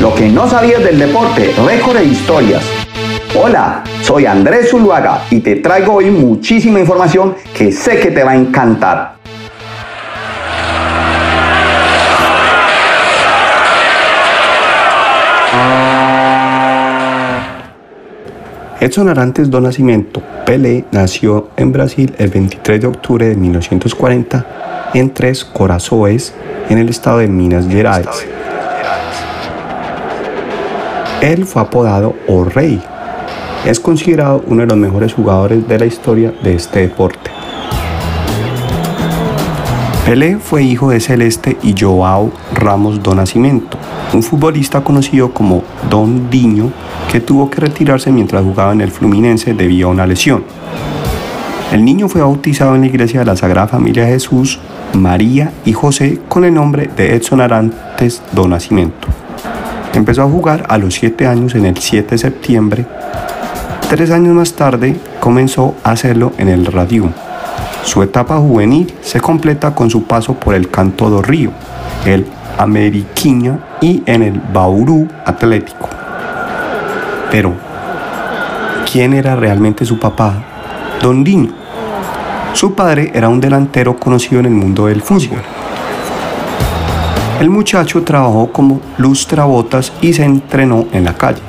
Lo que no sabías del deporte, récord e historias. Hola, soy Andrés Zuluaga y te traigo hoy muchísima información que sé que te va a encantar. Edson Arantes do Nascimento, Pelé, nació en Brasil el 23 de octubre de 1940 en Tres Corazoes, en el estado de Minas Gerais. Él fue apodado O Rey. Es considerado uno de los mejores jugadores de la historia de este deporte. Pelé fue hijo de Celeste y Joao Ramos do Nascimento, un futbolista conocido como Don Diño que tuvo que retirarse mientras jugaba en el Fluminense debido a una lesión. El niño fue bautizado en la iglesia de la Sagrada Familia de Jesús, María y José con el nombre de Edson Arantes do Nascimento. Empezó a jugar a los 7 años en el 7 de septiembre. Tres años más tarde comenzó a hacerlo en el radio. Su etapa juvenil se completa con su paso por el Canto do Río, el Ameriquiña y en el Bauru Atlético. Pero, ¿quién era realmente su papá? Don Diño. Su padre era un delantero conocido en el mundo del fútbol. El muchacho trabajó como lustrabotas y se entrenó en la calle,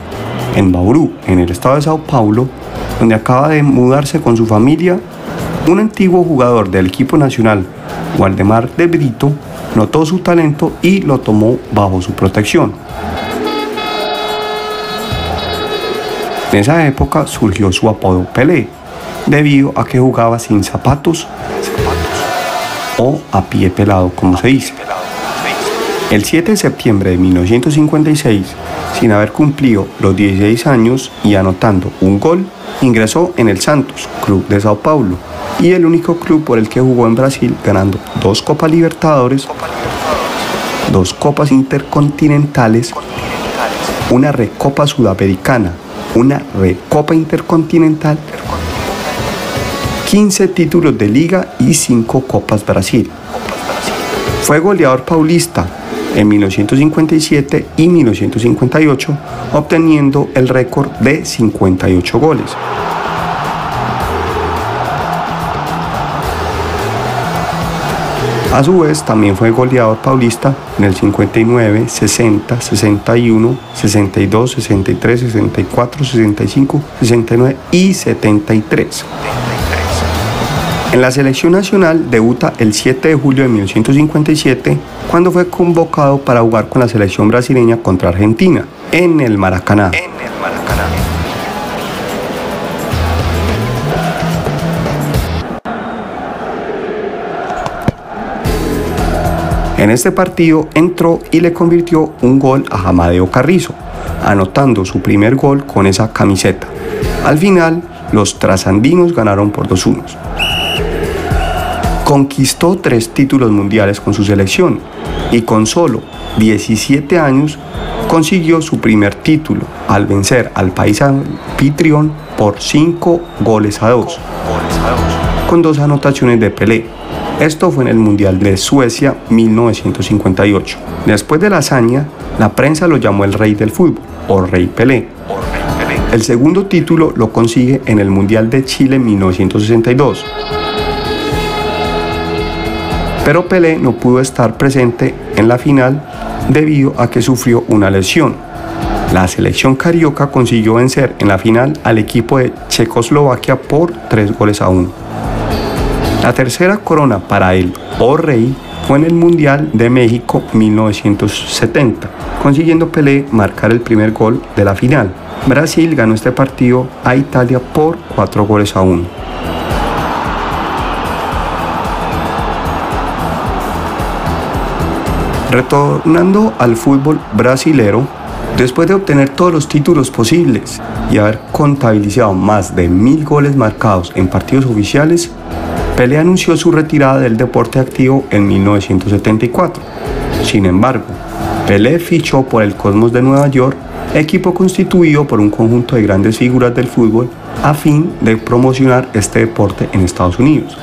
en Bauru, en el estado de Sao Paulo, donde acaba de mudarse con su familia. Un antiguo jugador del equipo nacional, Waldemar de Brito, notó su talento y lo tomó bajo su protección. En esa época surgió su apodo Pelé, debido a que jugaba sin zapatos o a pie pelado, como se dice. El 7 de septiembre de 1956, sin haber cumplido los 16 años y anotando un gol, ingresó en el Santos, club de Sao Paulo, y el único club por el que jugó en Brasil, ganando dos Copas Libertadores, dos Copas Intercontinentales, una Recopa Sudamericana, una Recopa Intercontinental, 15 títulos de liga y 5 Copas Brasil. Fue goleador paulista en 1957 y 1958, obteniendo el récord de 58 goles. A su vez, también fue goleador paulista en el 59, 60, 61, 62, 63, 64, 65, 69 y 73. En la selección nacional debuta el 7 de julio de 1957 cuando fue convocado para jugar con la selección brasileña contra Argentina en el Maracaná. En este partido entró y le convirtió un gol a Amadeo Carrizo, anotando su primer gol con esa camiseta. Al final, los trasandinos ganaron por dos unos. Conquistó tres títulos mundiales con su selección y con solo 17 años consiguió su primer título al vencer al país anfitrión por 5 goles a 2, con dos anotaciones de Pelé esto fue en el Mundial de Suecia 1958. Después de la hazaña, la prensa lo llamó el rey del fútbol o rey Pelé. El segundo título lo consigue en el Mundial de Chile 1962. Pero Pelé no pudo estar presente en la final debido a que sufrió una lesión. La selección carioca consiguió vencer en la final al equipo de Checoslovaquia por 3 goles a 1. La tercera corona para el O Rey fue en el Mundial de México 1970, consiguiendo Pelé marcar el primer gol de la final. Brasil ganó este partido a Italia por 4 goles a 1. Retornando al fútbol brasilero, después de obtener todos los títulos posibles y haber contabilizado más de mil goles marcados en partidos oficiales, Pelé anunció su retirada del deporte activo en 1974. Sin embargo, Pelé fichó por el Cosmos de Nueva York, equipo constituido por un conjunto de grandes figuras del fútbol a fin de promocionar este deporte en Estados Unidos.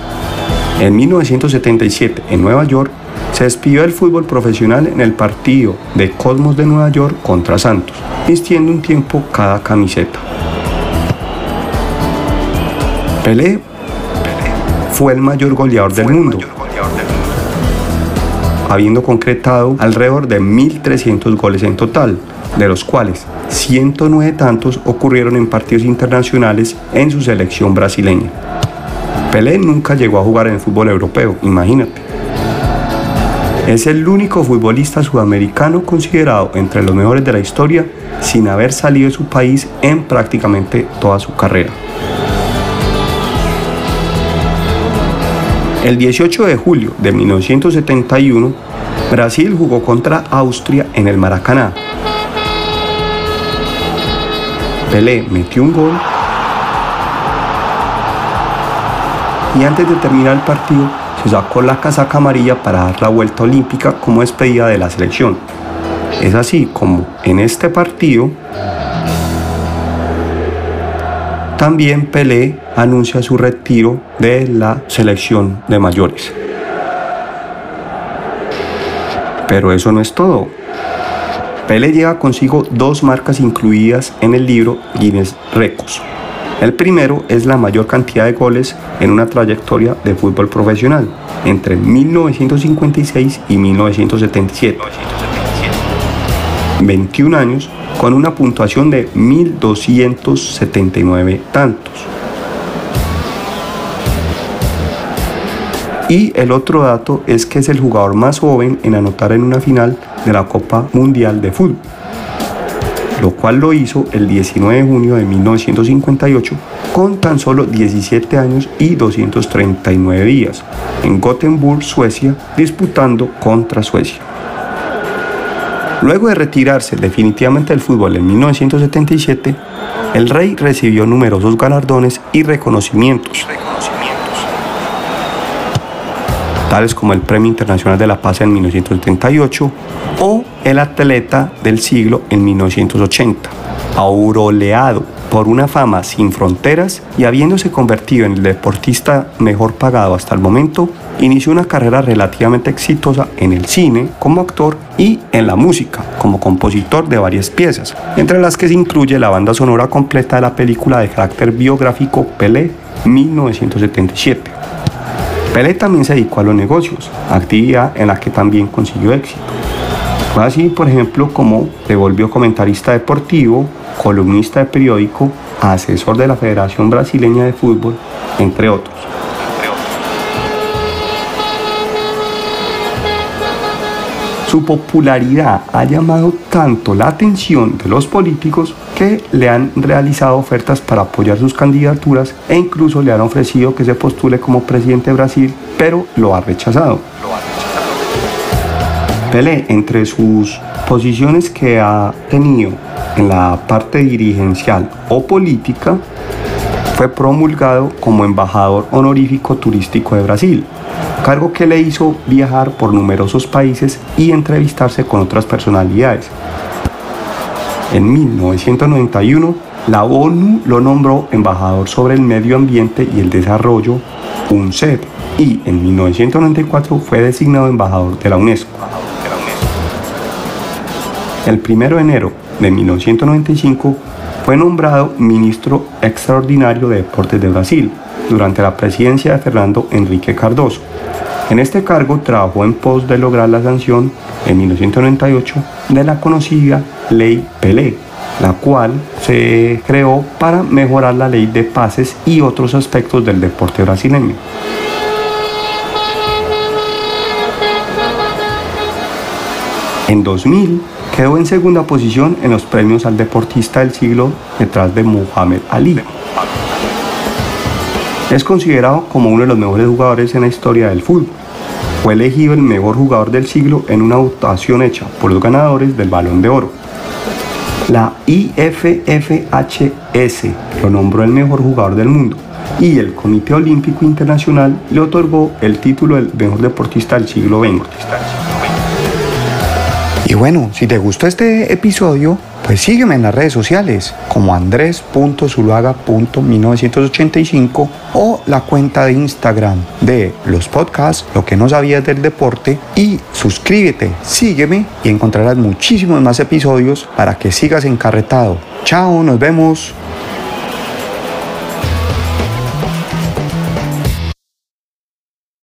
En 1977, en Nueva York, se despidió del fútbol profesional en el partido de Cosmos de Nueva York contra Santos, vistiendo un tiempo cada camiseta. Pelé fue el mayor goleador del mundo, habiendo concretado alrededor de 1.300 goles en total, de los cuales 109 tantos ocurrieron en partidos internacionales en su selección brasileña. Pelé nunca llegó a jugar en el fútbol europeo, imagínate. Es el único futbolista sudamericano considerado entre los mejores de la historia sin haber salido de su país en prácticamente toda su carrera. El 18 de julio de 1971, Brasil jugó contra Austria en el Maracaná. Pelé metió un gol y antes de terminar el partido se sacó la casaca amarilla para dar la vuelta olímpica como despedida de la selección. Es así como en este partido también Pelé anuncia su retiro de la selección de mayores. Pero eso no es todo. Pelé lleva consigo dos marcas incluidas en el libro Guinness Records. El primero es la mayor cantidad de goles en una trayectoria de fútbol profesional entre 1956 y 1977. 21 años con una puntuación de 1279 tantos. Y el otro dato es que es el jugador más joven en anotar en una final de la Copa Mundial de Fútbol lo cual lo hizo el 19 de junio de 1958 con tan solo 17 años y 239 días en Gothenburg, Suecia, disputando contra Suecia. Luego de retirarse definitivamente del fútbol en 1977, el rey recibió numerosos galardones y reconocimientos, tales como el Premio Internacional de la Paz en 1978 o el atleta del siglo en 1980, auroleado por una fama sin fronteras y habiéndose convertido en el deportista mejor pagado hasta el momento, inició una carrera relativamente exitosa en el cine como actor y en la música como compositor de varias piezas, entre las que se incluye la banda sonora completa de la película de carácter biográfico Pelé 1977. Pelé también se dedicó a los negocios, actividad en la que también consiguió éxito. Así, por ejemplo, como se volvió comentarista deportivo, columnista de periódico, asesor de la Federación Brasileña de Fútbol, entre otros. Su popularidad ha llamado tanto la atención de los políticos que le han realizado ofertas para apoyar sus candidaturas e incluso le han ofrecido que se postule como presidente de Brasil, pero lo ha rechazado. Pelé, entre sus posiciones que ha tenido en la parte dirigencial o política, fue promulgado como embajador honorífico turístico de Brasil, cargo que le hizo viajar por numerosos países y entrevistarse con otras personalidades. En 1991, la ONU lo nombró embajador sobre el medio ambiente y el desarrollo, UNCED, y en 1994 fue designado embajador de la UNESCO. El 1 de enero de 1995 fue nombrado ministro extraordinario de Deportes de Brasil durante la presidencia de Fernando Enrique Cardoso. En este cargo trabajó en pos de lograr la sanción en 1998 de la conocida Ley Pelé, la cual se creó para mejorar la ley de pases y otros aspectos del deporte brasileño. En 2000 quedó en segunda posición en los premios al deportista del siglo detrás de Muhammad Ali. Es considerado como uno de los mejores jugadores en la historia del fútbol. Fue elegido el mejor jugador del siglo en una votación hecha por los ganadores del Balón de Oro. La IFFHS lo nombró el mejor jugador del mundo y el Comité Olímpico Internacional le otorgó el título del mejor deportista del siglo XX. Y bueno, si te gustó este episodio, Pues sígueme en las redes sociales como andres.zuluaga.1985 o la cuenta de Instagram de los podcasts, lo que no sabías del deporte y suscríbete, sígueme y encontrarás muchísimos más episodios para que sigas encarretado. Chao, nos vemos.